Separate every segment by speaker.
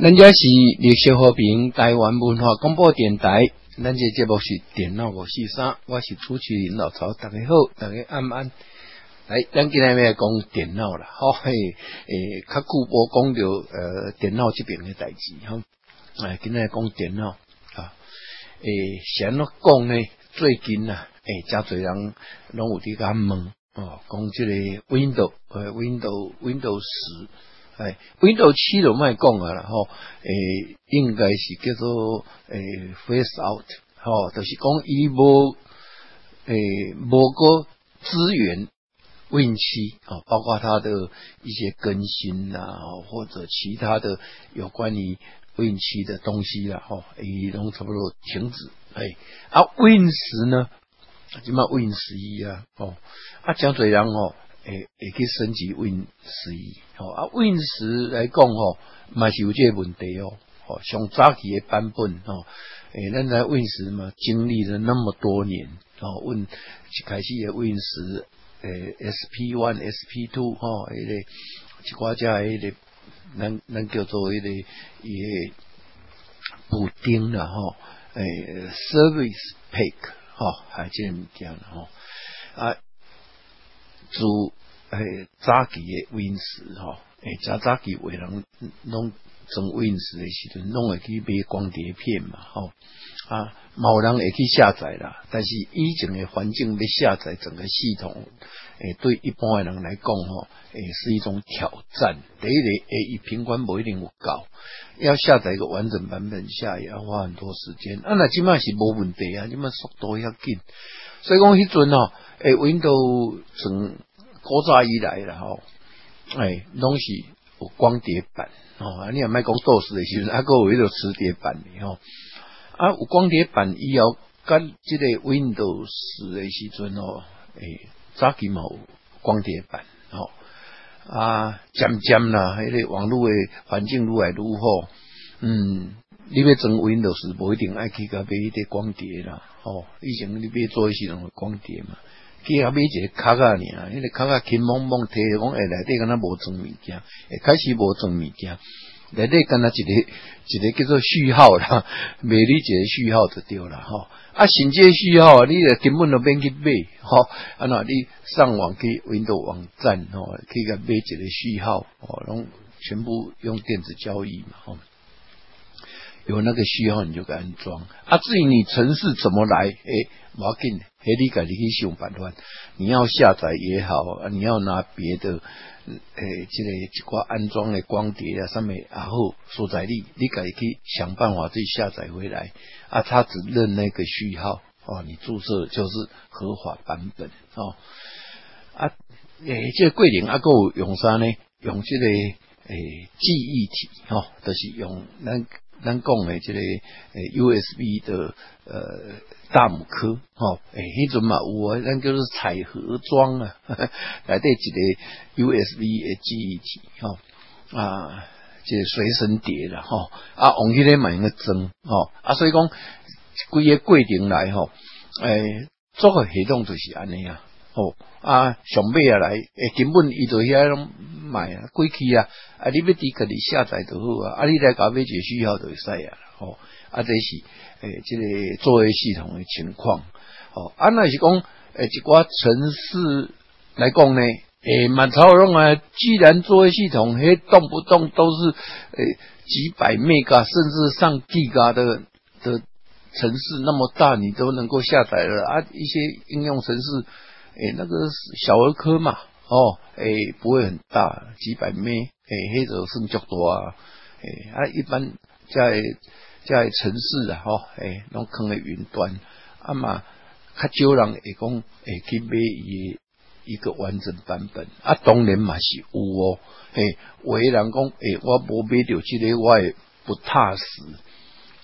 Speaker 1: 人家是绿色和平台湾文化广播电台，咱这节目是电脑五四三，我是主持人老曹，大家好，大家安安。来，咱今日要讲电脑啦，好嘿，诶，较久无讲到呃电脑这边的代志，哈，哎，今日讲电脑啊，诶，先咯讲呢，最近啊，诶，真侪人拢有伫甲问哦，讲即个 Windows，呃，Windows，Windows 十。哎，Windows 七就卖讲啊啦吼，诶，应该是叫做诶 Face Out，吼，就是讲伊无诶无个资源 Win 七啊，包括它的一些更新啊，或者其他的有关于 Win 七的东西啦，吼，伊拢差不多停止。哎，啊 Win 十呢，就嘛 Win 十一啊，哦，啊，讲侪人哦。诶，会去升级 Win 十一，吼啊，Win 十来讲吼，嘛是有这个问题哦，吼，上早期的版本吼，诶，咱在 Win 十嘛，经历了那么多年，哦，Win 一开始的 Win 十，诶，SP one、SP two，吼，迄个一寡只迄个，咱咱叫做迄个伊补丁啦，吼，诶，Service Pack，吼，还这物件吼，啊。主诶早期诶 Win 十吼，诶早早期为人拢装 Win 十诶时阵，拢会去买光碟片嘛吼啊，某人会去下载啦。但是以前诶环境要下载整个系统，诶对一般诶人来讲吼，诶是一种挑战。第一个诶，以平均不一定有够，要下载一个完整版本下，也要花很多时间。啊，那即码是无问题啊，即码速度要紧。所以讲迄阵吼，诶，Windows 从古早以来啦吼，哎，拢是有光碟版哦。你也卖讲 DOS 的时阵，啊，个有迄个磁碟版的吼。啊，有光碟版以后，跟即个 Windows 的时阵哦，诶，早期嘛有光碟版吼。啊，渐渐啦，迄个网络的环境愈来愈好，嗯。你要装 Windows，无一定爱去甲买迄个光碟啦，哦，以前你买做系统光碟嘛，去遐买一个卡啊尔，迄个卡啊轻蒙蒙摕讲，诶内底敢若无装物件，诶开始无装物件，内底敢若一个一个叫做序号啦，买你一个序号就对啦，吼，啊，新这序号你咧根本都免去买，吼，啊那你上网去 Windows 网站，吼，去甲买一个序号，哦，拢全部用电子交易嘛，吼。有那个序号你就给安装啊。至于你城市怎么来，诶，无要紧，诶，你家己去想办法。你要下载也好，你要拿别的，诶，这个一挂安装的光碟啊，上面然后所在地，你家己去想办法自己下载回来啊。他只认那个序号哦，你注册就是合法版本哦。啊，诶，这桂林阿哥用啥呢？用这个诶记忆体哦，都是用那。咱讲诶，即个诶 USB 的呃大母科，吼，诶，迄阵嘛有啊，咱叫做彩盒装啊，内底一个 USB 诶记忆体，吼啊，即个随身碟啦，吼啊，往迄个嘛用个装，吼啊，所以讲规个过程来，吼，诶，做个系统就是安尼啊。哦啊，上尾啊来，诶，根本伊就遐拢买啊，过去啊，啊，你要伫家己下载就好啊，啊，你来搞买一个需要就会使啊，哦，啊，这是诶，这个作业系统的情况，哦，啊，那是讲诶，一寡城市来讲呢，诶，蛮超用啊，既然作业系统，嘿，动不动都是诶几百 mega 甚至上 Giga 的的城市那么大，你都能够下载了啊，一些应用程式。诶，那个小儿科嘛，哦，诶，不会很大，几百米，诶，黑者算较多啊，诶，啊，一般在在城市啊，吼，诶，拢坑喺云端，啊嘛，较少人会讲会去买伊一个完整版本，啊，当然嘛是有哦，诶，有诶人讲，诶，我无买到即个，我会不踏实。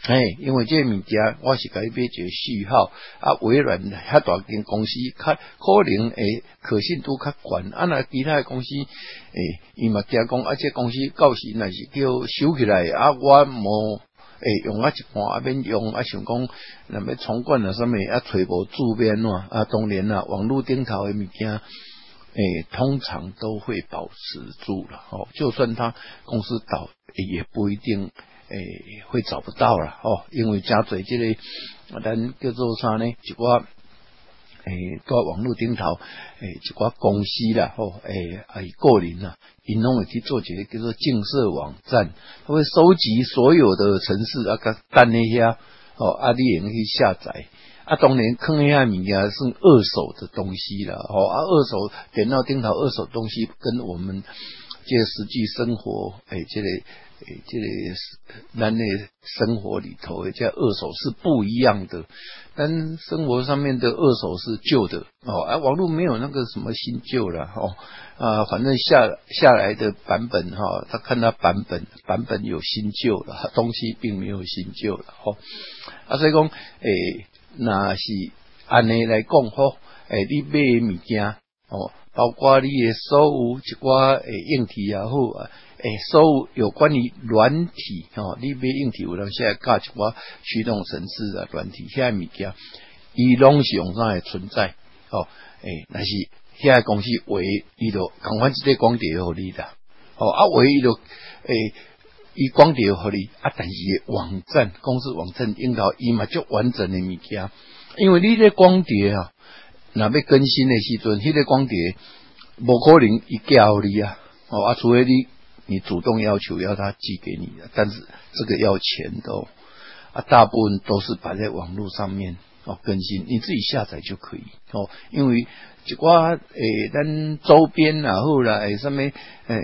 Speaker 1: 哎，因为这物件我是改买一个序号啊，微软遐大间公司较可能会可信度较悬，啊那其他公司诶，伊嘛惊讲啊，这公司到时若是叫收起来啊，我无诶用啊一半啊免用啊，想讲那么重灌啊，什么啊，揣无主编啊，啊，当然啦，网络顶头的物件诶，通常都会保持住了哦，就算他公司倒，也不一定诶会找不到了哦，因为加嘴这个咱叫做啥呢？一寡诶，在网络顶头诶，一寡公司啦，吼诶，诶个人啦，因拢会去做一个叫做竞色网站，他会收集所有的城市啊，个单那些哦，啊，你也去下载。啊，当然，坑一下物件是二手的东西了，哦，啊，二手电脑顶头二手东西跟我们这实际生活，诶，这个，诶，这个咱的生活里头，这二手是不一样的。但生活上面的二手是旧的，哦，啊，网络没有那个什么新旧了，哦，啊，反正下下来的版本，哈，他看他版本，版本有新旧了，东西并没有新旧了，哦，啊，所以讲，诶。那是安尼来讲吼，诶，你买物件哦，包括你诶所有一寡诶硬体也好啊，诶，所有有关于软体哦，你买硬体有当现在加一寡驱动程式啊，软体遐物件，伊拢是用上会存在哦，诶，那是遐公司为伊就共款一个光碟互你啦，哦，啊，为伊就诶。伊光碟互你啊，但是网站公司网站用到伊嘛足完整的物件，因为你咧光碟啊，若要更新的时阵，迄个光碟无可能伊寄互你啊，哦啊，除非你你主动要求要他寄给你的，但是这个要钱的哦啊，大部分都是摆在网络上面哦更新，你自己下载就可以哦，因为一寡诶，咱周边啊后啦，诶，上面诶。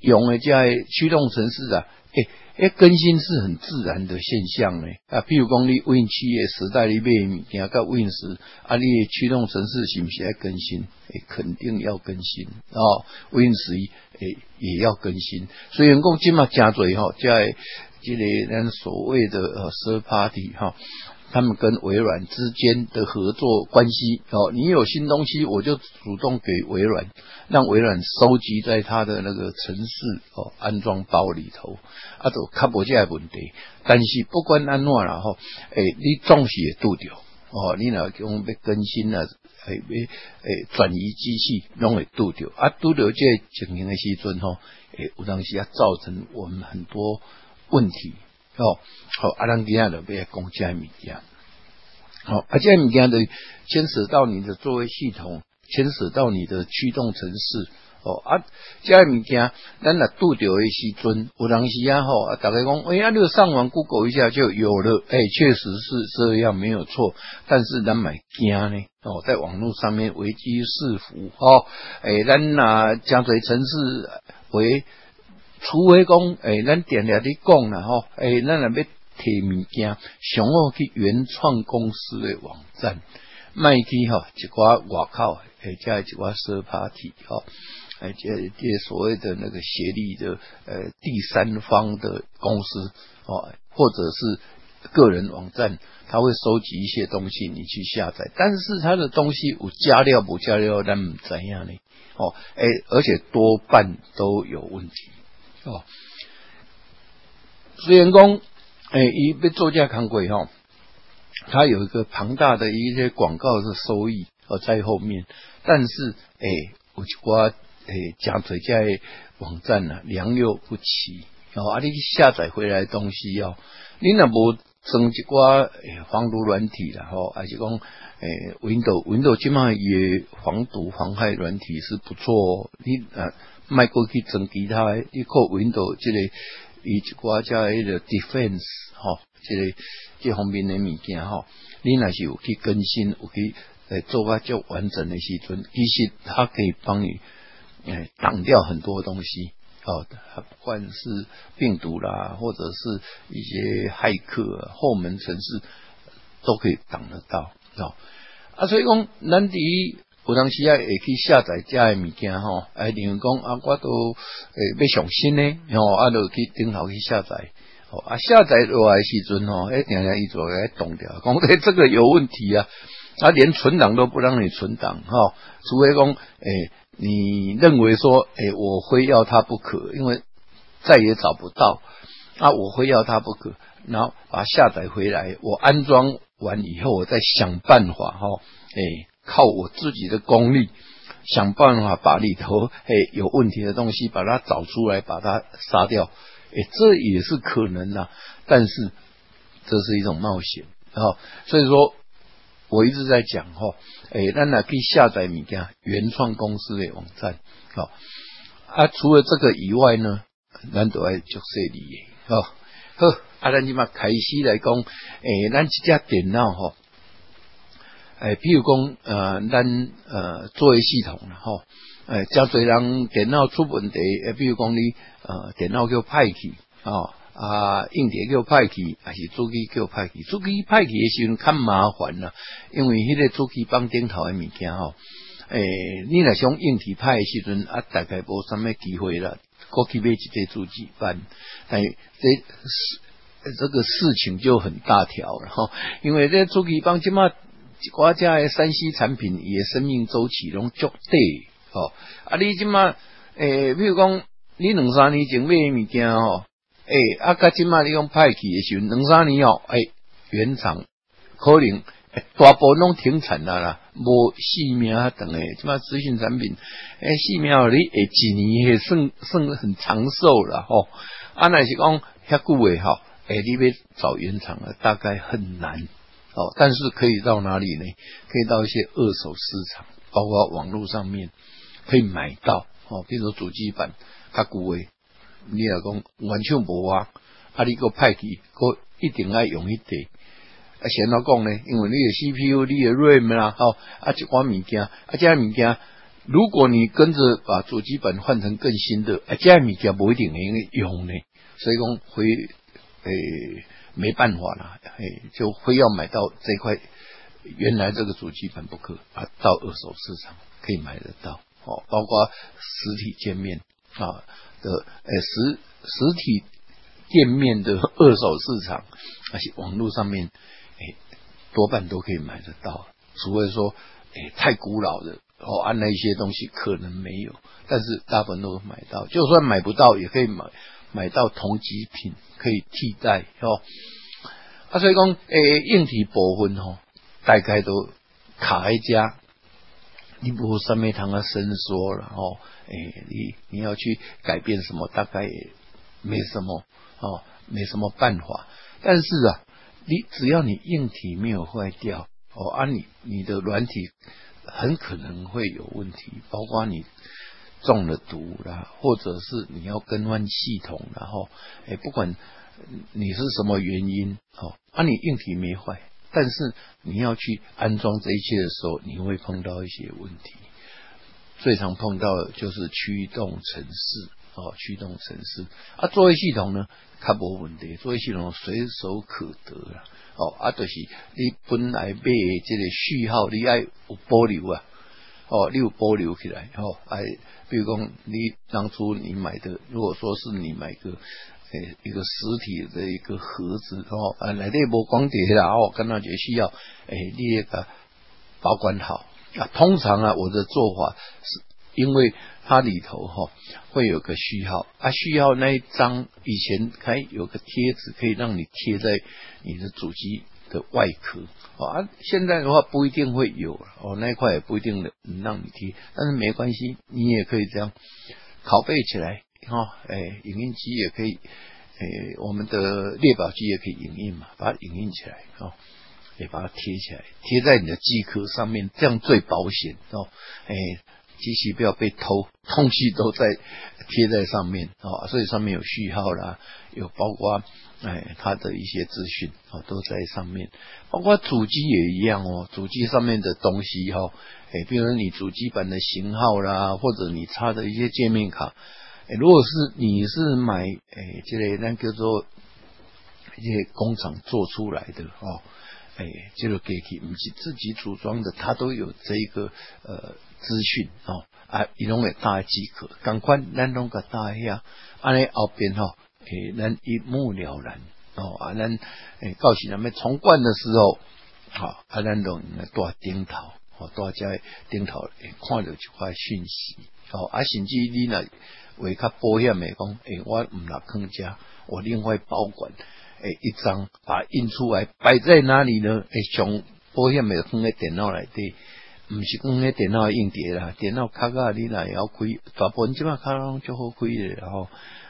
Speaker 1: 用的这驱动程式啊，诶诶，更新是很自然的现象呢啊。譬如讲，你 Win 七的时代里面物件到 Win 十，啊，你驱动程式是不是要更新？诶，肯定要更新哦。Win 十一诶也要更新，所以员工起码加嘴哈，在这里咱所谓的呃 s i r party 哈。他们跟微软之间的合作关系哦，你有新东西，我就主动给微软，让微软收集在它的那个城市哦安装包里头，啊，都卡不这问题。但是不管安怎然后，诶，你总是也拄掉哦，你若讲要更新啊，诶，要诶转移机器，拢会拄掉啊，拄掉这情形的时阵吼，诶，有当时啊造成我们很多问题。哦，好，阿兰吉亚的被公家物件，好，啊这物件的牵涉到你的作为系统，牵涉到你的驱动程式，哦，啊，这物件，咱若拄着的时阵，有当时啊，吼，大家讲，哎呀，你上网 Google 一下就有了，哎，确实是这样，没有错，但是咱买惊呢，哦，在网络上面危机四伏，哦，哎，咱拿江水城市为。除非讲，诶，咱点了你讲啦吼，诶，咱若要摕物件，想要去原创公司的网站，卖去吼一寡外口，诶，加一寡 third party 吼，诶，这这所谓的那个协力的，呃，第三方的公司哦，或者是个人网站，他会收集一些东西，你去下载，但是他的东西有加料不加料，咱怎样呢？哦，诶，而且多半都有问题。哦，虽然讲，诶，伊被作家看过哈，他有一个庞大的一些广告的收益哦在后面，但是诶，有一寡诶，加嘴在网站呢良莠不齐哦，啊，你下载回来东西要，你那无装一寡诶防毒软体然后还是讲诶，Windows Windows 起码也防毒防害软体是不错哦，你啊。卖过去装其他，你靠 Windows 这个以一寡叫迄个 Defense 吼，这个这方面的物件吼，你若是有去更新，有去诶做个较完整的时阵，其实它可以帮你诶挡掉很多东西哦，不管是病毒啦，或者是一些骇客后门程式都可以挡得到哦。啊，所以讲咱第一。有当时啊，会去下载遮诶物件吼，哎，例如讲啊，我都诶要上新呢，吼，啊，就去顶头去下载，哦，啊，下载落来时阵吼，哎，定定伊就来动掉，讲诶，这个有问题啊，啊，连存档都不让你存档，哈，除非讲，诶，你认为说，诶，我非要它不可，因为再也找不到，啊，我非要它不可，然后把它下载回来，我安装完以后，我再想办法，哈，诶。靠我自己的功力，想办法把里头诶有问题的东西把它找出来，把它杀掉。哎，这也是可能的，但是这是一种冒险啊。所以说，我一直在讲哈，哎，咱呢可以下载物件原创公司的网站，好啊。除了这个以外呢，咱都爱做设理的，好，好啊。咱即嘛开始来讲，哎，咱这家电脑哈。诶，譬如讲，呃，咱呃作业系统啦，吼，诶，真侪人电脑出问题，诶，比如讲你呃电脑叫歹去，哦，啊，硬碟叫歹去，还是主机叫歹去，主机歹去诶时阵较麻烦啦，因为迄个主机绑顶头诶物件吼，诶，你若想硬体歹诶时阵啊，大概无啥物机会啦，过去买一个主机板，但这事这个事情就很大条了吼，因为这主机板即国家诶，山西产品也生命周期拢足短，吼啊！你即马诶，比如讲你两三年前买物件吼，诶啊，甲即马你讲派去诶时阵，两三年后诶，原厂可能大部分拢停产啦啦，无续命啊等诶，即马资讯产品诶，续命你诶几年也算算很长寿了吼。啊，那是讲遐久诶吼，诶，你要找原厂啊，大概很难。哦，但是可以到哪里呢？可以到一些二手市场，包括网络上面可以买到。哦，比如说主机板，它古威，你老公完全无啊，啊，你个派去，个一定爱用一点。啊，先来讲呢，因为你的 CPU、你的 RAM 啦，哦，啊，一款物件，啊，这物件，如果你跟着把主机板换成更新的，啊，这物件不一定能用呢。所以讲会，诶。没办法了，嘿，就非要买到这块原来这个主机板不可啊！到二手市场可以买得到哦，包括实体店面啊的，哎，实实体店面的二手市场，而且网络上面，哎，多半都可以买得到，除非说，哎，太古老的哦，按那一些东西可能没有，但是大部分都买到，就算买不到也可以买。买到同级品可以替代哦，啊，所以讲诶，硬体部分吼，大概都卡在家，你不上面堂啊伸缩了哦，诶，你你要去改变什么，大概没什么哦，没什么办法。但是啊，你只要你硬体没有坏掉哦，啊，你你的软体很可能会有问题，包括你。中了毒啦，或者是你要更换系统，然后，哎，不管你是什么原因，哦，啊，你硬体没坏，但是你要去安装这一切的时候，你会碰到一些问题。最常碰到的就是驱动程式，哦，驱动程式啊，作业系统呢，它不稳定，作业系统随手可得啦，哦，啊，就是你本来买这个序号，你爱有保留啊。哦，你有保留起来，哦，哎，比如讲，你当初你买的，如果说是你买个，诶，一个实体的一个盒子，哦，啊，来这波光碟啦，哦，跟那就需要，诶，你那个保管好啊。通常啊，我的做法是因为它里头哈会有个序号啊，序号那一张以前还有个贴纸可以让你贴在你的主机。的外壳。啊，现在的话不一定会有哦，那一块也不一定能让你贴，但是没关系，你也可以这样拷贝起来哈，哎，影印机也可以，哎，我们的列表机也可以影印嘛，把它影印起来哦，也把它贴起来，贴在你的机壳上面，这样最保险哦，哎，机器不要被偷，东西都在贴在上面啊，所以上面有序号啦，有包括。哎，它的一些资讯哦都在上面，包括主机也一样哦。主机上面的东西哈，哎，比如你主机板的型号啦，或者你插的一些界面卡，哎，如果是你是买哎这类那叫做一些工厂做出来的哦，哎，这个给去不是自己组装的，它都有这个呃资讯哦啊，一种会大即可，赶快咱拢个大遐，安尼后边吼。诶，咱一目了然哦，啊，咱诶，告诉咱们重灌的时候，好，啊，咱都多顶头，哦，多加顶头，看到一块讯息，哦，啊，甚至你呢，为较保险诶讲，诶，我唔落坑家，我另外保管，诶，一张把印出来摆在哪里呢？诶，从保险诶放在电脑内底，唔是讲迄电脑硬碟啦，电脑卡卡你来要开，大部分即码卡拢就好开的，然后。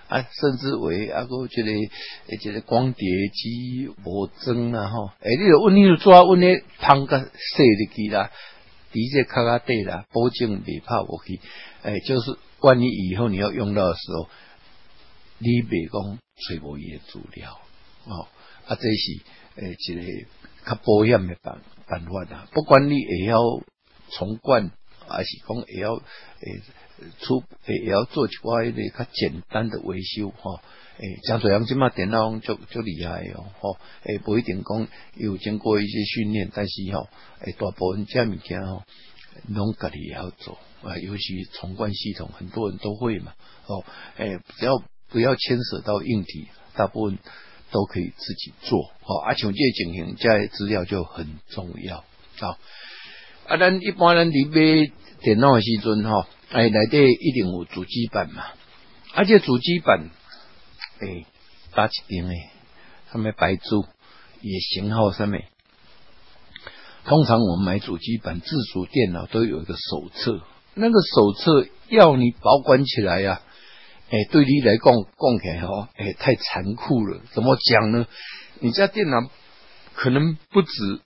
Speaker 1: 啊，甚至为啊个即个诶即个光碟机无装啦吼，诶，你著阮你著抓阮咧芳甲细入去啦，伫这卡卡底啦，保证袂拍无去，诶，就是万一以后你要用到的时候，你袂讲揣无伊诶资料哦，啊，这是诶一个较保险诶办办法啦，不管你会晓重灌，还是讲会晓诶。出，也要做一寡迄个较简单的维修吼。诶，像这样即嘛电脑就就厉害哦，吼。诶，不一定讲有经过一些训练，但是吼，诶，大部分这物件吼，拢家己也要做啊。尤其重灌系统，很多人都会嘛。哦，诶，只要不要牵涉到硬体，大部分都可以自己做。哦，啊，像这情形，这资料就很重要啊。啊，咱一般人伫买电脑的时阵吼。哎，内底一定有主机板嘛，而且主机板，哎，搭一顶诶，上面白珠也型号上面。通常我们买主机板自主电脑都有一个手册，那个手册要你保管起来呀，哎，对你来讲讲起来哦，哎，太残酷了。怎么讲呢？你家电脑可能不止。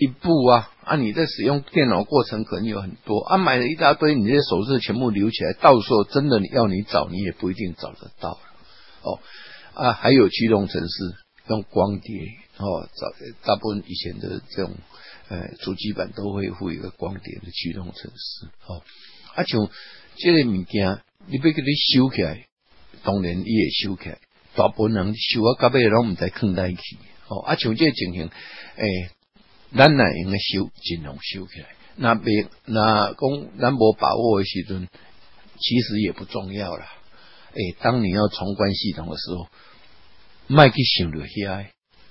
Speaker 1: 一部啊啊！你在使用电脑过程可能有很多啊，买了一大堆，你这些手册全部留起来，到时候真的你要你找，你也不一定找得到哦啊！还有驱动程式用光碟哦，找大部分以前的这种呃主机板都会附一个光碟的驱动程式哦。啊，像这个物件，你要给你修起来，当然你也修起来，大部分人修啊，到尾拢唔知放哪去哦。啊，像这个情形诶。咱乃用个修，尽量修起来。那别那讲咱无把握的时阵，其实也不重要啦。诶，当你要重关系统的时候，卖去想着遐，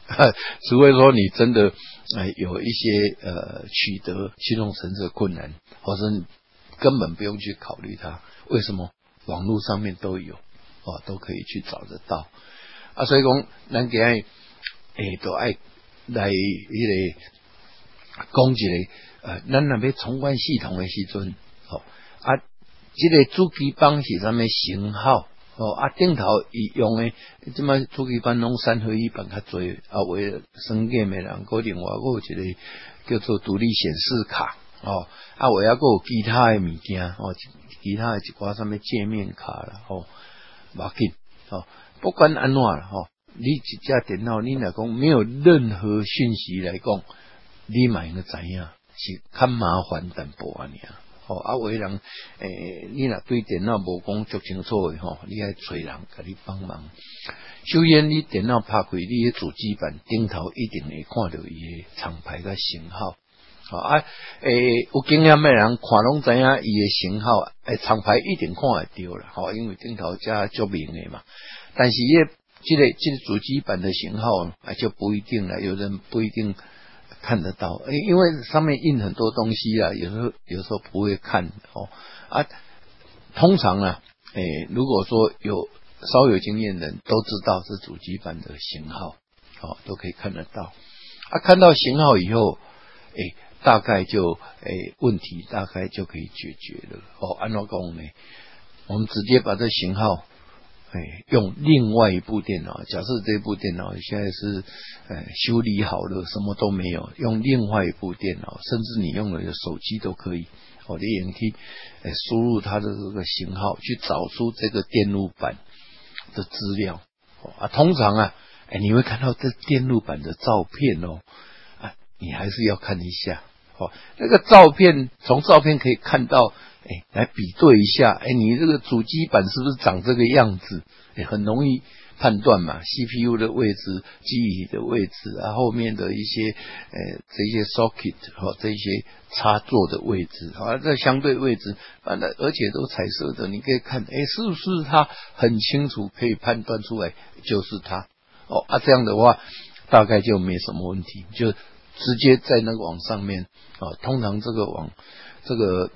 Speaker 1: 除非说你真的诶有一些呃取得驱动程式困难，或者根本不用去考虑它。为什么？网络上面都有哦，都可以去找得到啊。所以讲，咱给诶都爱来一个。讲一个，呃，咱那边重关系统的时阵，哦，啊，这个主机板是啥物型号？哦，啊，顶头伊用诶，即么主机板拢三合一板较侪，啊，为升级诶人，个另外个有一个叫做独立显示卡，哦，啊，我要个有其他诶物件，哦，其他诶一寡啥物界面卡啦，哦，无要紧，哦，不管安怎，吼，你一架电脑，你来讲没有任何讯息来讲。你买应该知影是较麻烦淡薄啊，尔吼啊，为人诶，你若对电脑无讲足清楚诶吼，你爱找人甲你帮忙。首先，你电脑拍开，你诶主机板顶头一定会看到伊诶厂牌甲型号。好啊，诶，有经验诶人看拢知影伊诶型号，诶，厂牌一定看会着啦。吼，因为顶头遮足明诶嘛。但是，伊诶即个即个主机板的型号啊，就不一定了。有人不一定。看得到，诶，因为上面印很多东西啊，有时候有时候不会看哦啊。通常啊，诶，如果说有稍有经验的人都知道是主机板的型号，哦，都可以看得到。啊，看到型号以后，诶，大概就诶问题大概就可以解决了。哦，按照讲呢，我们直接把这型号。哎，用另外一部电脑，假设这部电脑现在是，呃，修理好了，什么都没有，用另外一部电脑，甚至你用的手机都可以，哦，你也可以，哎，输入它的这个型号，去找出这个电路板的资料，啊，通常啊，哎，你会看到这电路板的照片哦，啊，你还是要看一下，哦，那个照片，从照片可以看到。哎，来比对一下，哎，你这个主机板是不是长这个样子？哎，很容易判断嘛。CPU 的位置、记忆的位置啊，后面的一些呃这些 socket 和这些插座的位置啊，这相对位置，反正而且都彩色的，你可以看，哎，是不是它很清楚可以判断出来就是它？哦啊，这样的话大概就没什么问题，就直接在那个网上面啊，通常这个网这个。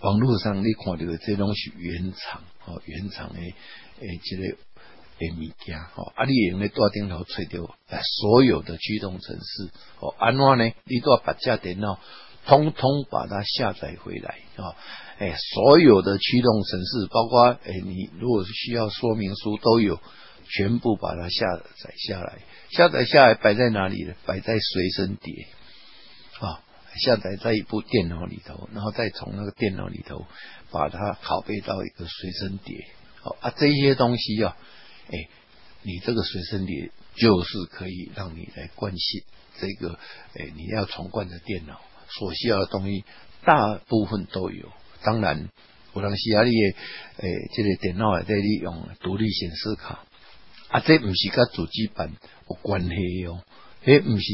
Speaker 1: 网络上你看到的这种是原厂哦，原厂的诶，这个诶物件哦，啊，你用咧大电脑吹掉所有的驱动程式哦，安怎呢？你都要把架电脑通通把它下载回来啊，哎，所有的驱动程式，包括哎，你如果是需要说明书都有，全部把它下载下来。下载下来摆在哪里呢？摆在随身碟，下载在一部电脑里头，然后再从那个电脑里头把它拷贝到一个随身碟。好啊，这些东西啊，哎，你这个随身碟就是可以让你来关系这个，哎，你要重灌的电脑所需要的东西，大部分都有。当然，我当时啊，你诶，这个电脑啊在利用独立显示卡啊，这不是跟主机板有关系哦，迄不是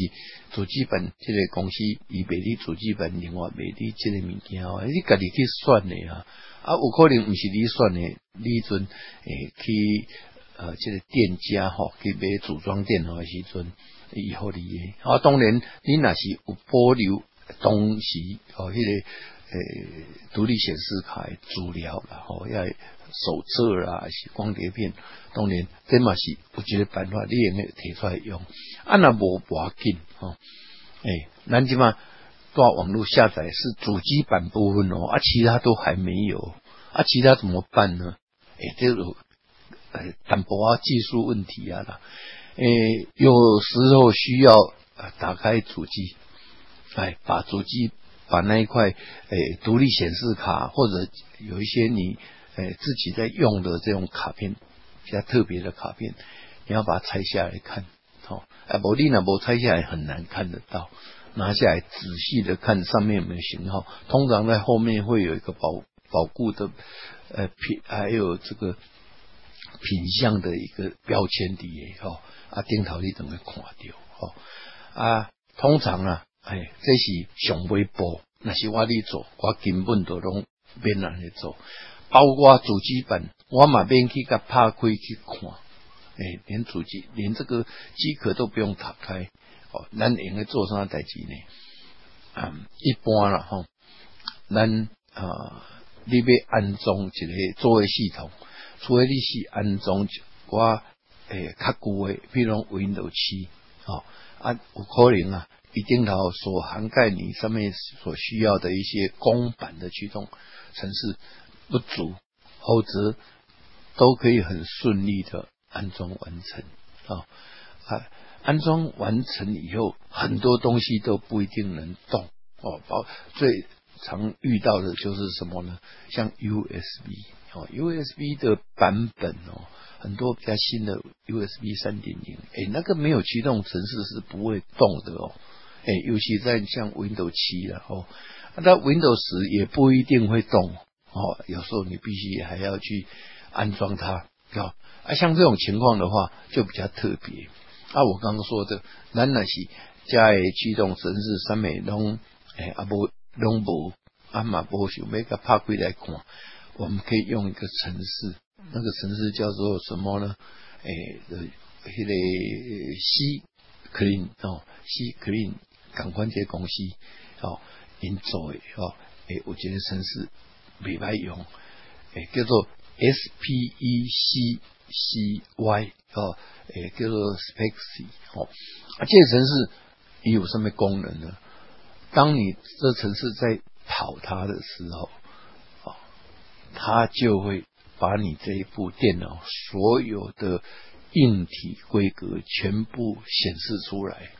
Speaker 1: 主机板这个公司伊卖你主机板，另外卖你这个物件哦，你家己去算的啊，啊，有可能不是你算的，你阵诶去呃，这个店家吼去买组装电脑的时阵，以后你啊，当然你若是有保留东西哦，迄个。诶，独立显示卡资料然后要手册啦，是光碟片，当然这嘛是有一个办法，你用提出来用，啊那无要紧吼，诶，咱即嘛挂网络下载是主机版部分哦，啊其他都还没有，啊其他怎么办呢？诶，这个诶淡薄啊技术问题啊啦，诶有时候需要打开主机，哎把主机。把那一块诶独立显示卡或者有一些你诶自己在用的这种卡片比较特别的卡片，你要把它拆下来看，好，哎，无你呢，无拆下来很难看得到，拿下来仔细的看上面有没有型号，通常在后面会有一个保保护的呃品，还有这个品相的一个标签底下哈，啊，顶头你等会看到，哦，啊，通常啊。哎，这是上微波，那是我哩做，我根本都拢免人去做，包括主机本，我嘛免去甲拍开去看，连主机连这个机壳都不用打开，哦，咱应该做啥代志呢？啊，一般啦吼，咱啊，你要安装一个作业系统，除非你是安装我诶较旧诶，比如 Windows 七，哦，啊，有可能啊。一定头所涵盖你上面所需要的一些公版的驱动程式不足，否则都可以很顺利的安装完成啊！啊，安装完成以后，很多东西都不一定能动哦。包最常遇到的就是什么呢？像 USB 哦，USB 的版本哦。很多比较新的 USB 三点零，哎，那个没有驱动程式是不会动的哦。哎，尤其在像 Windows 七然后，那 Windows 十也不一定会动哦。有时候你必须还要去安装它，啊，啊，像这种情况的话就比较特别。啊，我刚刚说的，咱那是加驱动程式上面拢，哎，啊不拢无，啊嘛不想要个拍开来看，我们可以用一个程式，那个程式叫做什么呢？哎，呃，迄个 C Clean 哦西 Clean。感官这公司哦，因做的哦，诶，有一个城市未歹用，诶，叫做 S P E C C Y 哦，诶，叫做 Spexy 哦，啊，这城市你有什么功能呢？当你这城市在跑它的时候，哦，它就会把你这一部电脑所有的硬体规格全部显示出来。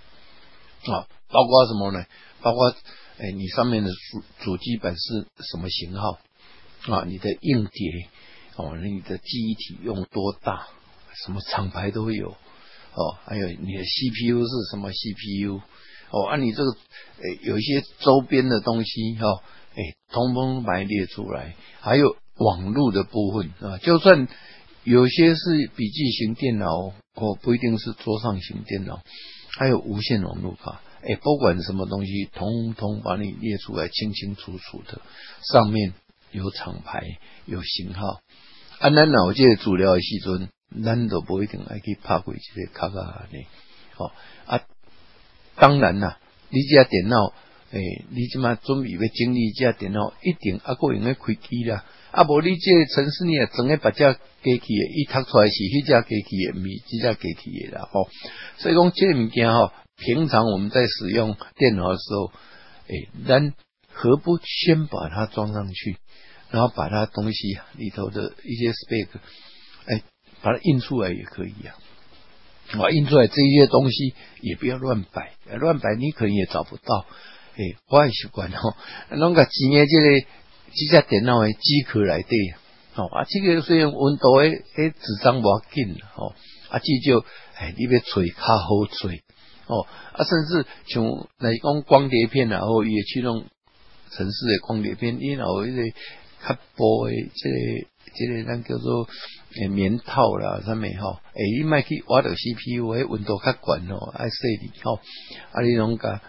Speaker 1: 啊，包括什么呢？包括哎，你上面的主主机板是什么型号啊？你的硬碟哦，你的记忆体用多大？什么厂牌都有哦。还有你的 CPU 是什么 CPU 哦？按你这个哎，有一些周边的东西哈，哎，通通把它列出来。还有网络的部分啊，就算有些是笔记型电脑，哦，不一定是桌上型电脑。还有无线网络卡，哎，不管什么东西，通通把你列出来，清清楚楚的，上面有厂牌，有型号。啊，咱脑界资料的时阵，咱都不一定爱去拍过这些卡卡呢。哦，啊，当然啦，你家电脑，诶，你即马准备要整理这电脑，一定啊个用个开机啦。啊，无你这城市你也整个把这机器的，一读出来是迄只机器的，唔是这只机器的啦，吼。所以讲这物件吼，平常我们在使用电脑的时候，诶，咱何不先把它装上去，然后把它东西里头的一些 spec，哎，把它印出来也可以啊。啊，印出来这些东西也不要乱摆，乱摆你可能也找不到。哎，我也习惯哦，弄个几年这个几只电脑的机壳来的，哦啊，这个虽然温度诶诶纸张无要紧哦，啊，至少哎你要吹较好吹哦，啊，甚至像来讲光碟片啊，或也去弄城市的光碟片，你然后一个较薄的即个即个咱叫做诶棉套啦，啥物吼，诶，你卖去挖到 CPU，诶，温度较悬哦，爱细哩吼，啊，你拢甲。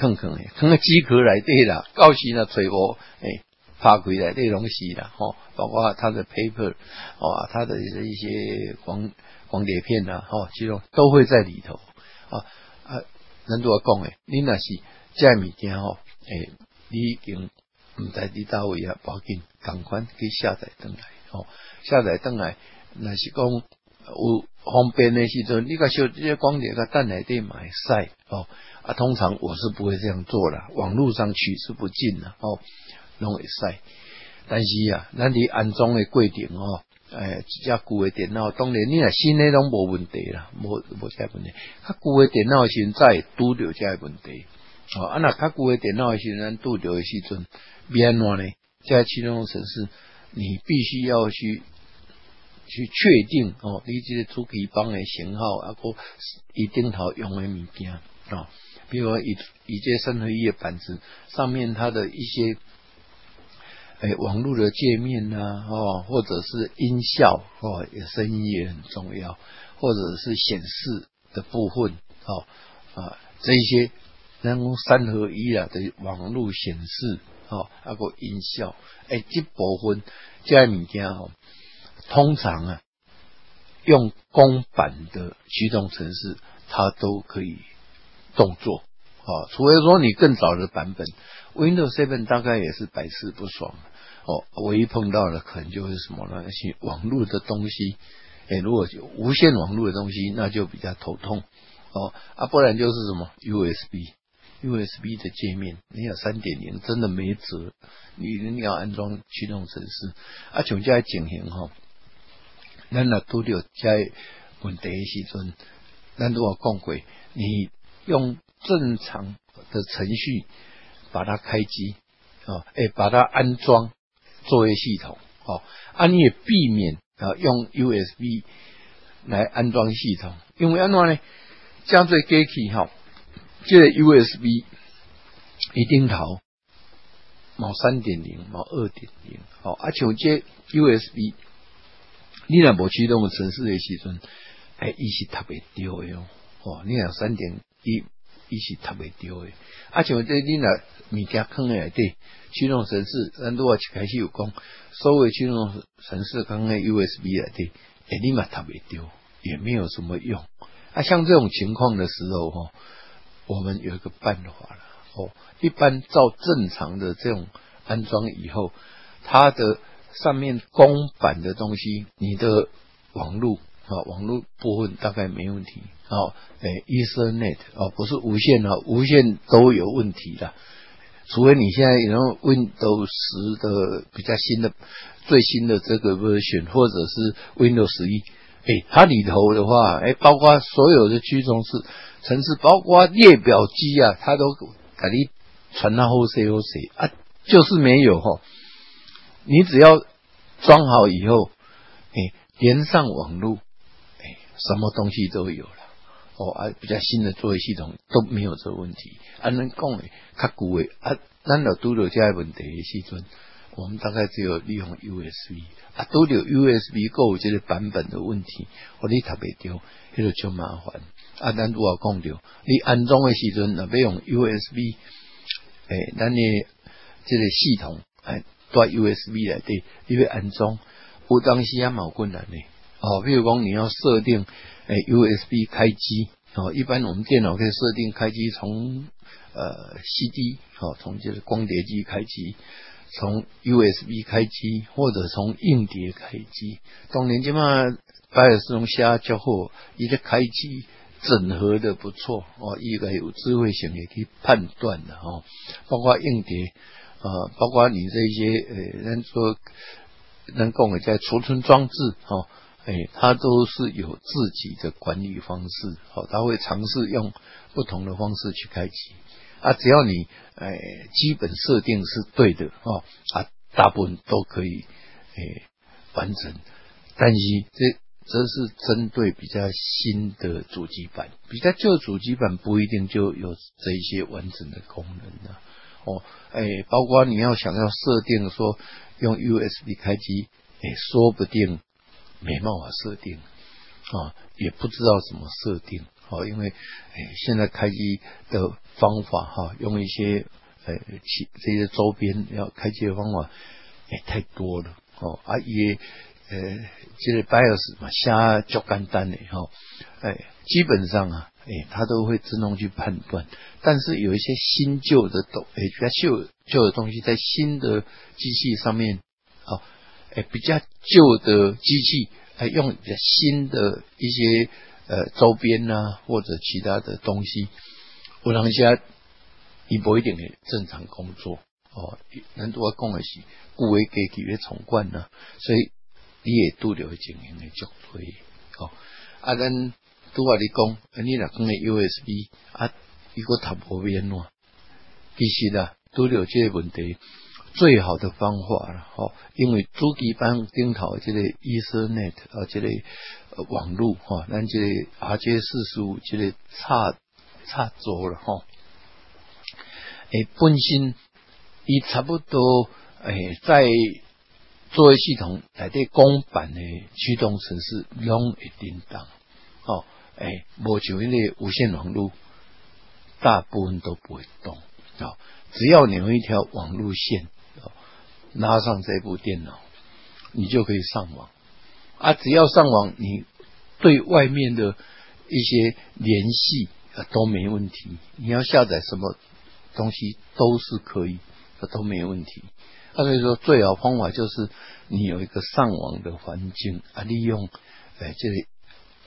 Speaker 1: 坑坑诶，坑个机壳来对啦，到时呢吹波诶，拍开来这拢是啦，吼，包括它的 paper，哦，它的一些光光碟片呐，吼，其中都会在里头。啊啊，咱拄要讲诶，你那是这物件吼，诶，你已经唔在你单位啊，要紧，赶快去下载登来，吼，下载登来，那是讲有方便的时阵，你甲小这些光碟个等来底买晒，哦。啊，通常我是不会这样做啦，网络上取之不尽的哦，拢会晒。但是啊，咱伫安装的过程哦，诶，只旧的电脑当然你若新的拢无问题啦，无无啥问题。较旧的电脑现在拄着这问题，哦，啊那较旧的电脑时阵拄着的时阵，变乱呢？在启动程式，你必须要去去确定哦，你这个主机帮的型号啊，个一定头用的物件啊。比如以以这三合一的板子上面，它的一些哎网络的界面呐，哦，或者是音效哦，声音也很重要，或者是显示的部分哦啊，这一些那种三合一啊的网络显示哦，那个音效，哎，这部分这物件哦，通常啊用公版的驱动程式，它都可以。动作啊，除非说你更早的版本，Windows Seven 大概也是百试不爽哦。唯一碰到的可能就是什么呢？一些网络的东西，哎，如果无线网络的东西，那就比较头痛哦。啊，不然就是什么 USB U S B 的界面，你有三点零真的没辙，你你要安装驱动程式，啊，像这情形哈，咱那都有在问题的时阵，咱都要讲过你。用正常的程序把它开机啊，哎，把它安装作业系统哦，啊，你也避免啊用 USB 来安装系统，因为安怎呢？加最机器哈，这个 USB 一定头毛三点零毛二点零，好，而且这 USB 你若无驱动程式的时阵，哎，伊是特别丢的哦，哦，你若三点。一伊是特别丢诶，啊像这你若物件坑诶对，驱动程式，咱如果一开始有讲，所谓驱动程式坑诶 USB 来对，诶你嘛特别丢，也没有什么用。啊像这种情况的时候吼，我们有一个办法了哦，一般照正常的这种安装以后，它的上面公版的东西，你的网络。啊，网络部分大概没问题。哦，诶，Ethernet 哦，不是无线啊，无线都有问题的。除非你现在用 Windows 十的比较新的、最新的这个 version，或者是 Windows 十一，诶，它里头的话，诶，包括所有的驱动是城市，包括列表机啊，它都给你传到后 C O C 啊，就是没有哈。你只要装好以后，诶，连上网络。什么东西都有了哦，啊，比较新的作业系统都没有这个问题。啊，能讲诶，较古诶，啊，咱若拄着这些问题的时阵，我们大概只有利用 USB 啊，都有 USB 够这个版本的问题，我你特别丢，迄个就麻烦。啊，咱如果讲着，你安装的时阵，若要用 USB，诶，咱的这个系统诶，带 USB 来对，你要安装，有当时也蛮困难的。哦，譬如讲你要设定诶 USB 开机哦，一般我们电脑可以设定开机从呃 CD 哦，从这个光碟机开机，从 USB 开机或者从硬碟开机。当年即嘛，拜尔斯龙虾较好，伊个开机整合的不错哦，一个有智慧型也可以判断的哦，包括硬碟呃，包括你这些呃，人说能供的在储存装置哦，哎，它都是有自己的管理方式，好，它会尝试用不同的方式去开启啊，只要你哎基本设定是对的哦啊，大部分都可以哎完成，但是这。这是针对比较新的主机板，比较旧主机板不一定就有这一些完整的功能的哦。哎，包括你要想要设定说用 USB 开机，哎，说不定没办法设定啊，也不知道怎么设定哦，因为哎，现在开机的方法哈，用一些呃其这些周边要开机的方法，哎，太多了哦，啊也。呃，这个 BIOS 嘛，下就简单的哈，哎，基本上啊，哎，它都会自动去判断。但是有一些新旧的东，哎，比较旧旧的东西，在新的机器上面，哦，哎，比较旧的机器，哎，用新的一些呃周边呐，或者其他的东西，我让一下，你不一定会正常工作哦。人多讲的是，故为给几月重灌呐，所以。你也拄着情形的作推哦，啊，咱拄话你讲，你若讲的 USB 啊，如果读无变喏，其实啊，拄着这个问题，最好的方法了哦，因为主机板顶头这个 Ethernet 啊，这个网络哈，咱这个 RJ 四十五这个插插座了哈，诶，本身伊差不多诶，在。作为系统来对公版的驱动程式拢会叮当，哦，哎，无像那个无线网络，大部分都不会动，啊，只要你有一条网路线，拉上这部电脑，你就可以上网，啊，只要上网，你对外面的一些联系啊都没问题，你要下载什么东西都是可以，啊都没问题。啊所以说，最好方法就是你有一个上网的环境啊，利用诶这个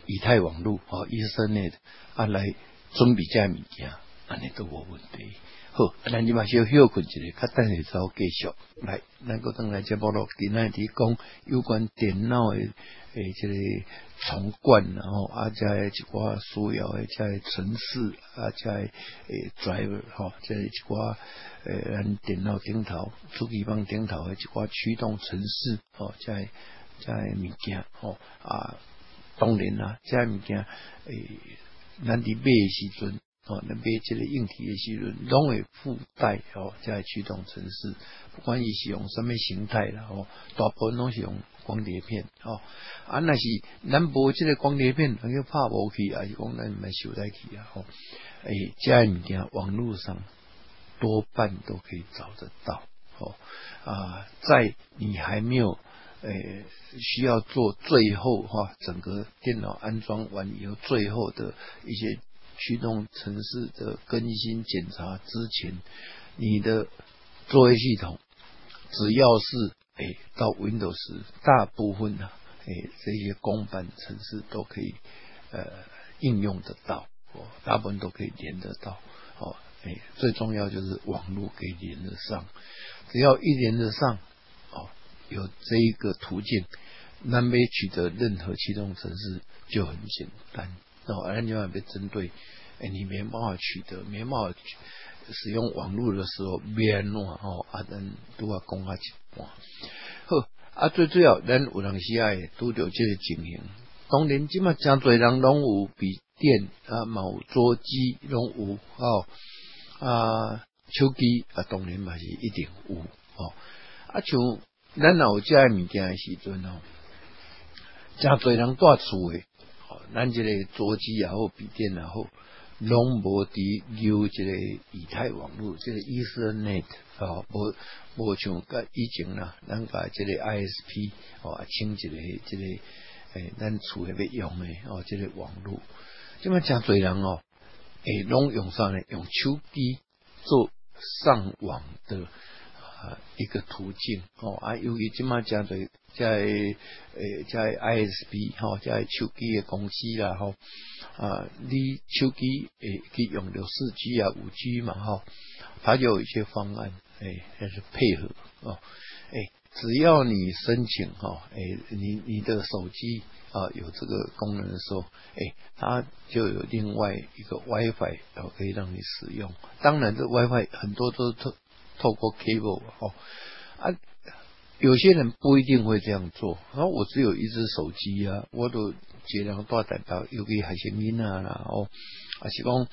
Speaker 1: 以太网络啊，Ethernet 啊来准备这物件，安尼都无问题。好，咱就嘛先休困一下，较等下再继续来。咱个等来节目咯，今日提供有关电脑诶诶，这个重灌，然后啊，加一寡需要诶，加程式啊，加诶 driver 哈，加一寡诶，咱电脑顶头主机板顶头诶一寡驱动程式哦，加加物件哦啊，当然啦，加物件诶，咱伫买诶时阵。哦，那买这个硬体的时阵，拢会附带哦，在驱动程式，不管伊是用什么形态啦，哦，大部分拢是用光碟片，哦，啊，那是咱无这个光碟片，能够拍无去，还是讲咱买收带去啊，哦，诶，这物件网络上多半都可以找得到，哦，啊，在你还没有诶需要做最后哈，整个电脑安装完以后，最后的一些。驱动城市的更新检查之前，你的作业系统只要是哎到 Windows，大部分呢哎这些公版城市都可以呃应用得到，哦，大部分都可以连得到，哦，哎最重要就是网络可以连得上，只要一连得上，哦有这一个途径，南北取得任何驱动城市就很简单。哦，而你要别针对，哎，你没办法取得，没办法使用网络的时候，别弄哦，啊，咱都要讲下一半。好，啊，最主要咱有人时爱拄着这个情形。当然，即嘛真侪人拢有笔电啊，冇桌机拢有哦，啊，手机啊，当然嘛是一定有哦。啊，像咱有这物件的时阵哦，真侪人住厝诶。咱这个桌机也好，笔电也好，拢无伫有即个以太网络，即个 Ethernet 啊，无无像甲以前啦，咱把即个 ISP 哦，请一个即个诶，咱厝诶要用诶哦，即个网络，即么真侪人哦，诶，拢用啥呢？用手机做上网的。一个途径哦，啊，由于即马真侪在诶在 ISP 吼，在手机的公司啦吼，啊，你手机诶可以用六四 G 啊五 G 嘛吼，它有一些方案，诶，还是配合哦，诶，只要你申请哈，诶，你你的手机啊有这个功能的时候，诶，它就有另外一个 WiFi 哦可以让你使用。当然，这 WiFi 很多都特透过 cable 哦啊。有些人不一定会这样做。然后我只有一只手机啊，我都尽量多代表有给海鲜面啊，然后啊是讲，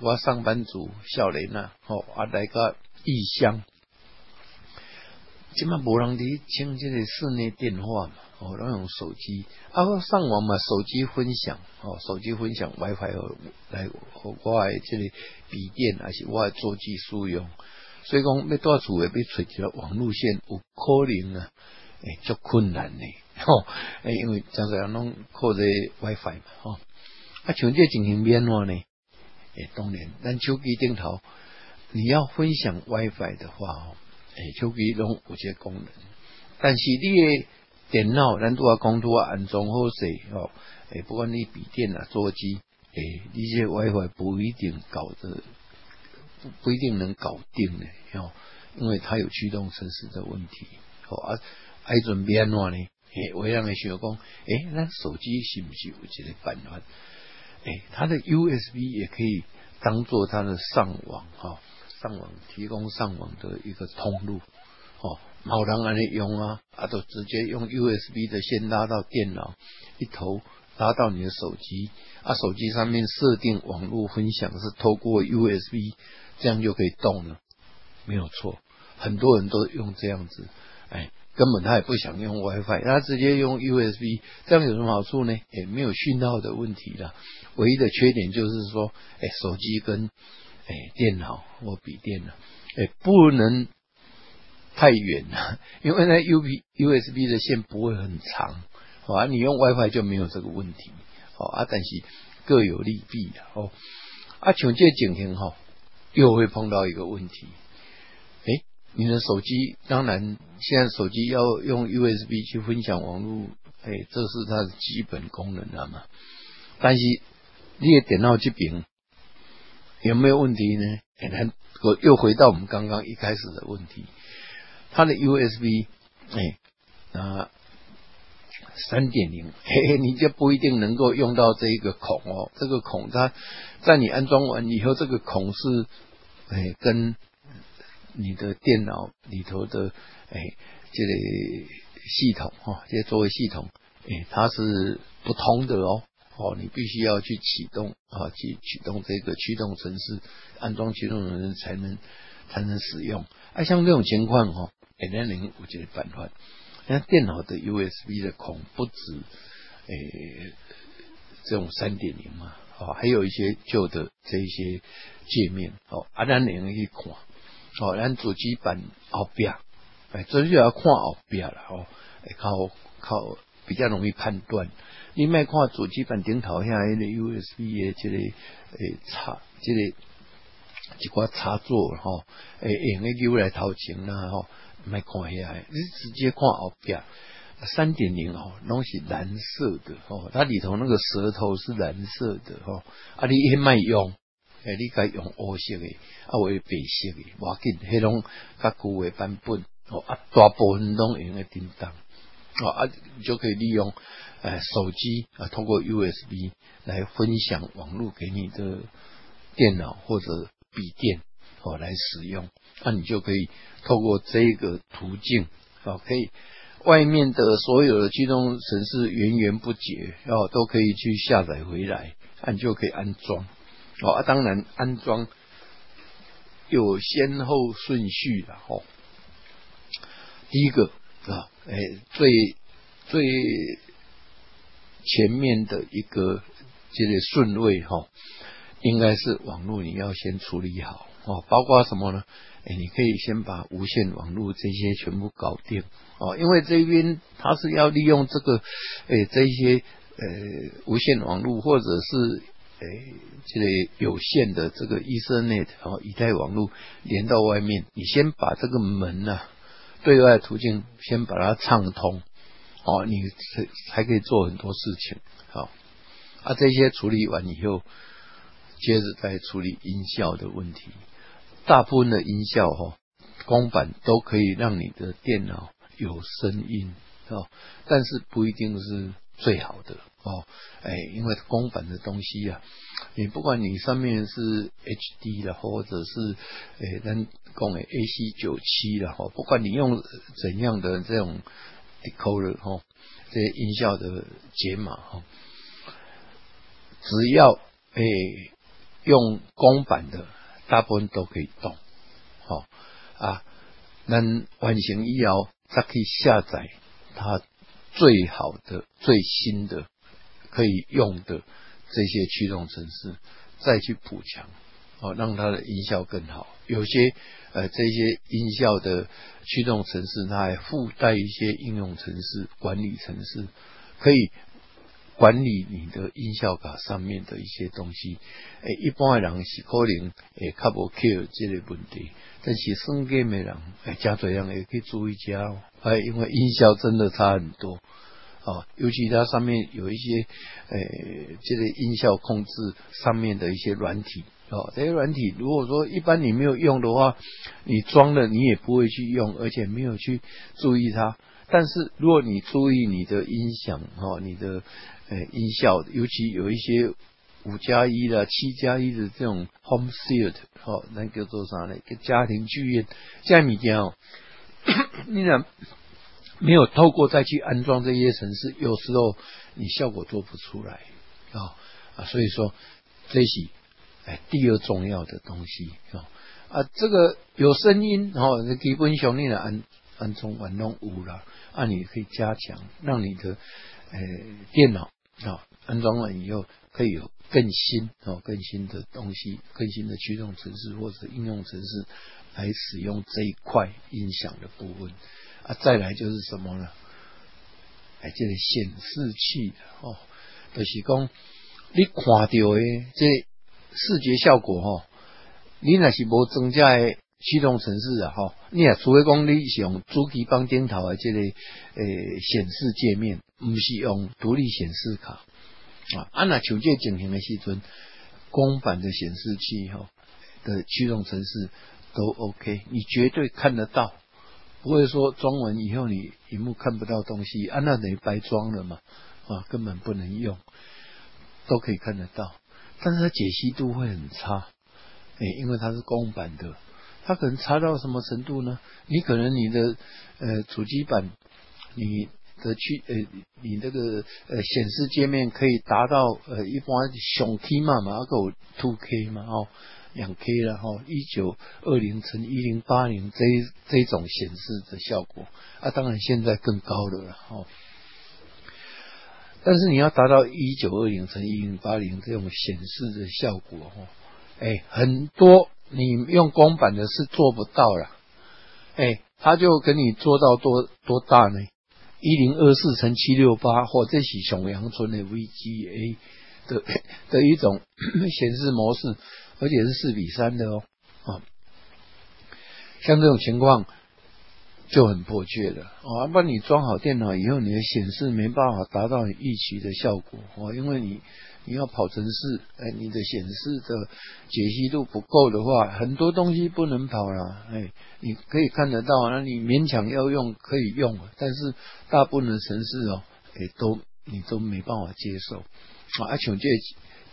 Speaker 1: 我上班族少年啊，哦啊来个异乡，今嘛无人伫请这个室内电话嘛，哦，拢用手机啊，上网嘛，手机分享，哦，手机分享 WiFi 哦来和我的这个笔电还是我的座机使用。所以讲，要住厝诶，要找一个网路线有可能啊，诶，足困难呢，吼，诶，因为常常拢靠这 WiFi 嘛，吼，啊，像这进行变话呢，诶，当然，咱手机顶头你要分享 WiFi 的话，吼，诶，手机拢有些功能，但是你诶电脑，咱都要讲都要安装好势，吼，诶，不管你笔电啊、座机，诶，你这 WiFi 不一定搞得。不不一定能搞定呢，哦，因为它有驱动程式的问题，哦啊，还准备安怎呢？诶，我让你想讲，诶，那手机是不是有这个办法？诶，它的 USB 也可以当做它的上网哈，上网提供上网的一个通路，哦，冇人安尼用啊，啊，都直接用 USB 的线拉到电脑一头。拉到你的手机，啊，手机上面设定网络分享是透过 USB，这样就可以动了，没有错。很多人都用这样子，哎，根本他也不想用 WiFi，他直接用 USB，这样有什么好处呢？也没有讯号的问题了。唯一的缺点就是说，哎，手机跟哎电脑或笔电呢，哎，不能太远了，因为那 U P USB 的线不会很长。好啊，你用 WiFi 就没有这个问题，哦啊，但是各有利弊的哦。啊，像这情形哈，又会碰到一个问题，哎，你的手机当然现在手机要用 USB 去分享网络，哎，这是它的基本功能了嘛。但是你也点到这边有没有问题呢？很我又回到我们刚刚一开始的问题，它的 USB，哎啊。三点零，嘿嘿，你就不一定能够用到这一个孔哦。这个孔它在你安装完以后，这个孔是哎跟你的电脑里头的哎这个系统哈，这作为系统哎它是不通的哦哦，你必须要去启动啊，去启动这个驱动程式，安装驱动程式才能才能使用。啊，像这种情况哈，二点零我觉得办法。那电脑的 USB 的孔不止诶，这种三点零嘛，哦，还有一些旧的这一些界面，哦，啊，咱能去看，哦，咱主机板后边，哎，这就要看后边了，哦，靠靠比较容易判断。你卖看主机板顶头下那个 USB 的这个诶插，这个一挂插座，哈，诶，用个 U 来头前啦，吼。卖看下来，你直接看后边三点零哦，拢是蓝色的哦，它里头那个舌头是蓝色的哦，啊，你迄卖用，诶，你该用黑色的，啊，或白色的，我紧，迄种较旧的版本哦，啊，大部分拢用个叮当哦，啊，就可以利用诶手机啊，通过 USB 来分享网络给你的电脑或者笔电哦来使用，那你就可以。透过这个途径啊，可以外面的所有的驱动程式源源不绝哦，都可以去下载回来，你就可以安装哦。啊，当然安装有先后顺序的哦。第一个啊，哎，最最前面的一个这个顺位哈，应该是网络你要先处理好哦，包括什么呢？你可以先把无线网络这些全部搞定。哦，因为这边它是要利用这个，哎，这些呃无线网络或者是哎这个有线的这个 Ethernet 哦，以太网络连到外面，你先把这个门呐对外途径先把它畅通。哦，你才才可以做很多事情。好啊，这些处理完以后，接着再处理音效的问题。大部分的音效哈，公版都可以让你的电脑有声音哦，但是不一定是最好的哦。哎，因为公版的东西啊，你不管你上面是 HD 的，或者是哎，咱讲的 AC 九七的哈，不管你用怎样的这种 decoder 哈，这些音效的解码哈，只要哎用公版的，大部分都可以动。好啊，那完成以后，再可以下载它最好的、最新的。可以用的这些驱动程式，再去补强，哦，让它的音效更好。有些呃，这些音效的驱动程式，它还附带一些应用程式、管理程式，可以管理你的音效卡上面的一些东西。诶，一般的人是可能诶较无 care 这类问题，但是升级的人诶，加这样也可以注意加哦。哎，因为音效真的差很多。啊，尤其它上面有一些，呃，这个音效控制上面的一些软体，哦，这些软体如果说一般你没有用的话，你装了你也不会去用，而且没有去注意它。但是如果你注意你的音响，哈，你的呃音效，尤其有一些五加一的、七加一的这种 home theater，哦，那叫做啥呢？一个家庭剧院，这样物件哦，你讲。没有透过再去安装这些程式，有时候你效果做不出来啊啊，所以说这是哎第二重要的东西啊啊，这个有声音哦，基本上你的安安装完弄五了啊，你可以加强，让你的呃电脑啊安装完以后可以有更新哦更新的东西，更新的驱动程式或者应用程式来使用这一块音响的部分。啊，再来就是什么呢？哎，这个显示器哦，就是讲你看到的这视觉效果哈，你那是无增加的驱动程式啊哈，你啊除非讲你是用主机帮电脑的这个诶显示界面，唔是用独立显示卡啊。啊，那求这情形的时阵，公版的显示器哈的驱动程式都 OK，你绝对看得到。不会说装完以后你屏幕看不到东西，啊，那等于白装了嘛，啊，根本不能用，都可以看得到，但是它解析度会很差，诶，因为它是公版的，它可能差到什么程度呢？你可能你的呃主机板，你的去呃你这个呃显示界面可以达到呃一般上 K 嘛嘛，够 Two K 嘛哦。两 K 了哈，一九二零乘一零八零这这种显示的效果啊，当然现在更高了哈。但是你要达到一九二零乘一零八零这种显示的效果哈，哎，很多你用公版的是做不到了，哎，他就给你做到多多大呢？一零二四乘七六八，或这是熊阳村的 VGA 的 的一种 显示模式。而且是四比三的哦，啊，像这种情况就很迫切了啊！不然你装好电脑以后，你的显示没办法达到你预期的效果哦，因为你你要跑城市，哎，你的显示的解析度不够的话，很多东西不能跑了，哎，你可以看得到，那你勉强要用可以用，但是大部分的程式哦，哎，都你都没办法接受啊！而且这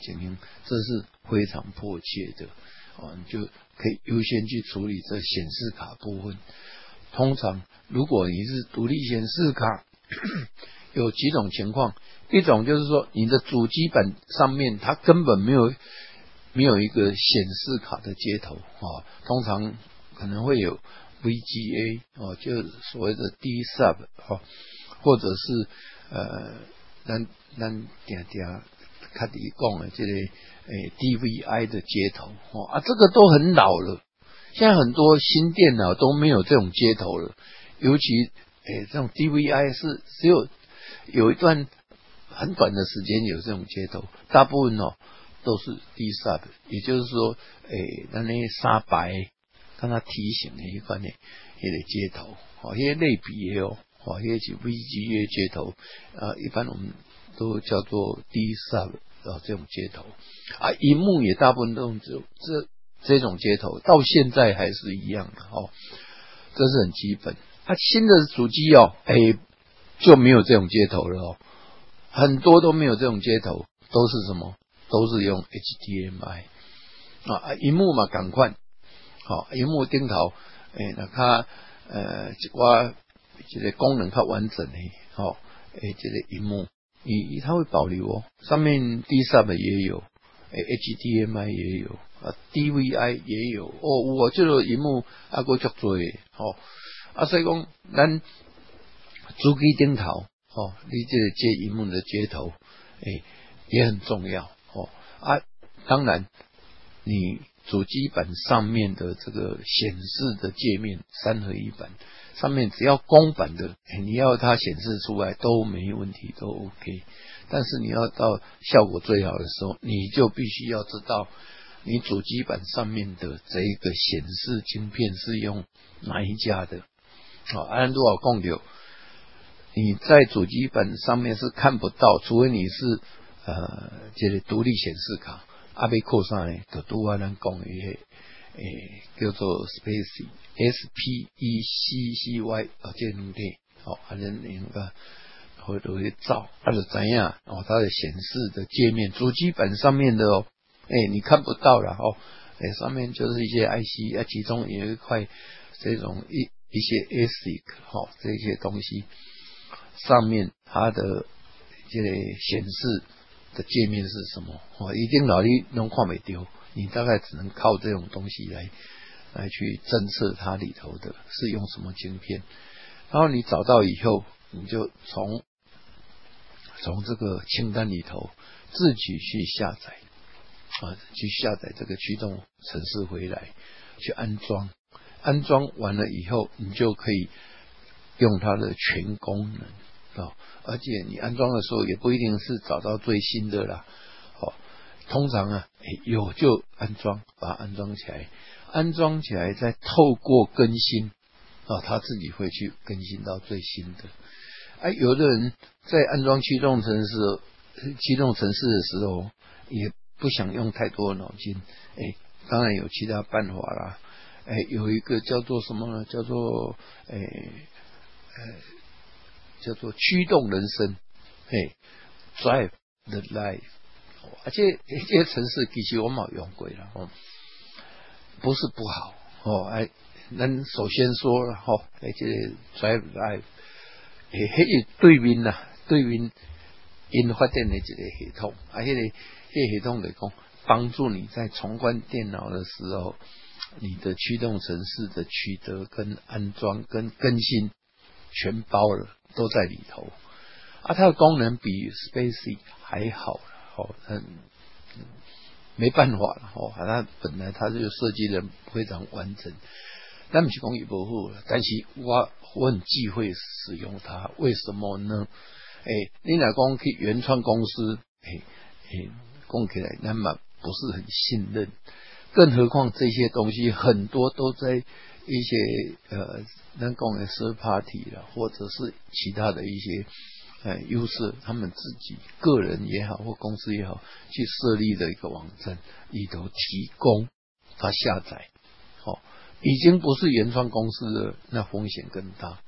Speaker 1: 情形，这是。非常迫切的，啊，你就可以优先去处理这显示卡部分。通常，如果你是独立显示卡，有几种情况，一种就是说你的主机板上面它根本没有没有一个显示卡的接头，啊，通常可能会有 VGA，哦，就所谓的 D sub，哦，或者是呃，咱咱点点。他底讲的这个诶 DVI 的接头哦啊，这个都很老了。现在很多新电脑都没有这种接头了，尤其诶这种 DVI 是只有有一段很短的时间有这种接头，大部分哦都是 D sub，也就是说诶那那沙白，看它提醒的一款呢也得接头，哦，一些类比哦，哦，一些 VGA 接头啊，一般我们。都叫做 D sub 啊，这种接头啊，荧幕也大部分都用这这这种接头，到现在还是一样的哦。这是很基本。啊，新的主机哦，哎，就没有这种接头了哦，很多都没有这种接头，都是什么？都是用 HDMI 啊，荧幕嘛，赶快，好，荧幕顶头，哎，那它呃，我这个功能较完整的，好，哎，这个荧幕，你它会保留哦，上面 D sub 也有，哎，HDMI 也有，啊，DVI 也有，哦，我这个荧幕啊，够足多诶，哦，啊，所以讲，咱主机顶头，哦，你这个接荧幕的接头，哎，也很重要哦。啊，当然，你主机板上面的这个显示的界面三合一版上面只要公版的，你要它显示出来都没问题，都 OK。但是你要到效果最好的时候，你就必须要知道你主机板上面的这一个显示晶片是用哪一家的。好，安多少共有，你在主机板上面是看不到，除非你是。呃，这个独立显示卡，阿贝扣上呢，就拄啊咱讲诶，诶叫做 Space S P E C C Y 啊，这两体，好，啊，人那个回头去照，啊，就怎样哦，它的显示的界面，主机板上面的哦，哎，你看不到了哦，哎，上面就是一些 IC，啊，其中有一块这种一一些 ASIC 哈，这些东西上面它的这个显示。的界面是什么？哦，一定脑力能看没丢，你大概只能靠这种东西来来去侦测它里头的是用什么晶片。然后你找到以后，你就从从这个清单里头自己去下载啊，去下载这个驱动程式回来，去安装。安装完了以后，你就可以用它的全功能哦。而且你安装的时候也不一定是找到最新的啦，哦，通常啊，有就安装，把它安装起来，安装起来再透过更新，啊，他自己会去更新到最新的。哎，有的人在安装驱动程式、驱动程式的时候，也不想用太多的脑筋，哎，当然有其他办法啦，哎，有一个叫做什么呢？叫做哎，哎。叫做驱动人生，嘿，Drive the life，而且这些城市其实我冇用过了，哦，不是不好，哦，哎，咱首先说了，哈，哎，这 Drive life，诶，迄个对面呐，对面因发电的这个系统，而且呢，这系统来讲，帮助你在重关电脑的时候，你的驱动城市的取得跟安装跟更新全包了。都在里头啊，它的功能比 Spacey 还好了，哦，嗯，没办法了，哦，它本来它就设计的非常完整，那么是工艺保护，但是我我很忌讳使用它，为什么呢？哎，你来讲去原创公司，哎哎，供起来那么不是很信任，更何况这些东西很多都在。一些呃，能供的 third party 了，或者是其他的一些呃优势，他们自己个人也好，或公司也好，去设立的一个网站里头提供他下载，好，已经不是原创公司的，那风险更大，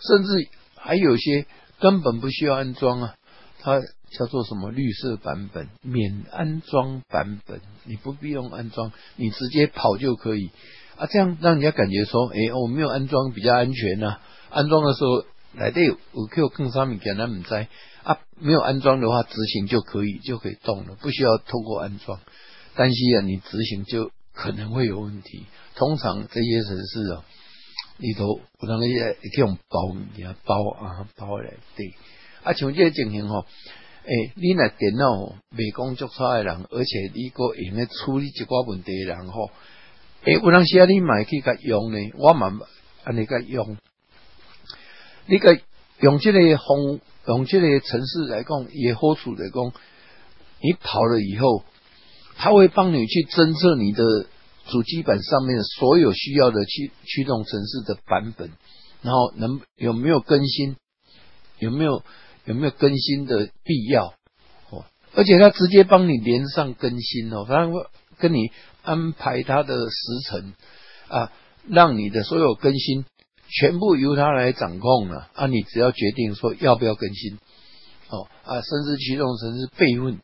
Speaker 1: 甚至还有些根本不需要安装啊，它叫做什么绿色版本、免安装版本，你不必用安装，你直接跑就可以。啊，这样让人家感觉说，哎，我没有安装比较安全呐。安装的时候来的有有 Q 更上面给他们在啊，没有安装的话，执行就可以就可以动了，不需要透过安装。但是啊，你执行就可能会有问题。通常这些城市啊，里头不能一些这种包你啊包啊包来对。啊，像这个情形吼，哎，你那电脑未工作差的人，而且你个用来处理一寡问题的人吼。诶，有当时啊，你买去甲用呢，我嘛安尼甲用。你个用这个风，用这个城市来讲，也好处来讲，你跑了以后，它会帮你去侦测你的主机板上面所有需要的驱驱动城市的版本，然后能有没有更新，有没有有没有更新的必要哦，而且它直接帮你连上更新哦，它会跟你。安排他的时辰啊，让你的所有更新全部由他来掌控了啊！你只要决定说要不要更新，哦啊，甚至驱动甚至备份，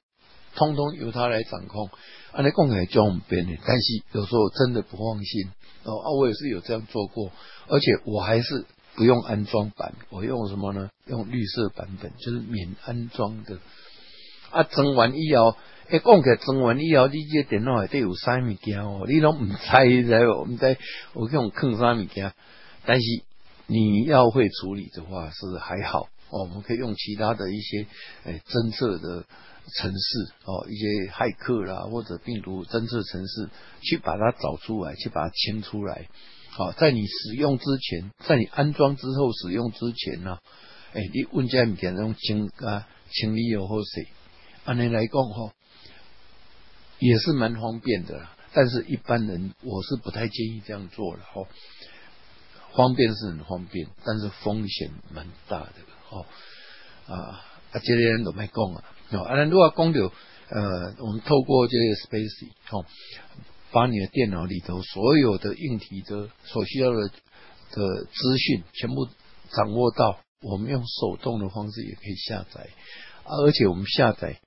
Speaker 1: 通通由他来掌控。啊，那共来教我们编的，但是有时候真的不放心哦啊，我也是有这样做过，而且我还是不用安装版，我用什么呢？用绿色版本，就是免安装的。啊，整完以后，一讲起来装完以后，你这电脑内底有啥物件哦？你拢唔知知无？唔知我用坑啥物件？但是你要会处理的话，是还好哦。我们可以用其他的一些诶侦测的。城市哦，一些骇客啦，或者病毒侦测城市，去把它找出来，去把它清出来。好，在你使用之前，在你安装之后使用之前呢，哎，你问家物件用清啊清理又或谁，按你来讲哈，也是蛮方便的。但是一般人我是不太建议这样做了哈。方便是很方便，但是风险蛮大的哦啊啊，这些人都没讲啊。哦，啊，如果讲到呃，我们透过这个 Space 哦，把你的电脑里头所有的硬体的所需要的的资讯全部掌握到，我们用手动的方式也可以下载，而且我们下载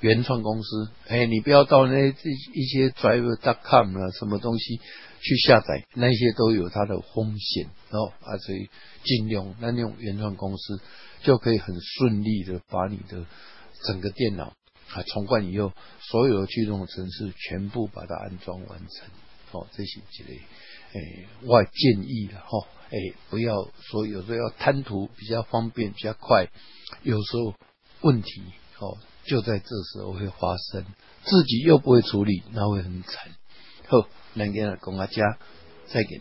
Speaker 1: 原创公司，哎，你不要到那这一些 driver.com 啊什么东西去下载，那些都有它的风险哦，啊，所以尽量那用原创公司就可以很顺利的把你的。整个电脑啊，重灌以后，所有的驱动程式全部把它安装完成。哦，这些之类，诶，我建议了哈，诶，不要说有时候要贪图比较方便、比较快，有时候问题哦就在这时候会发生，自己又不会处理，那会很惨。好，那给公阿家再给。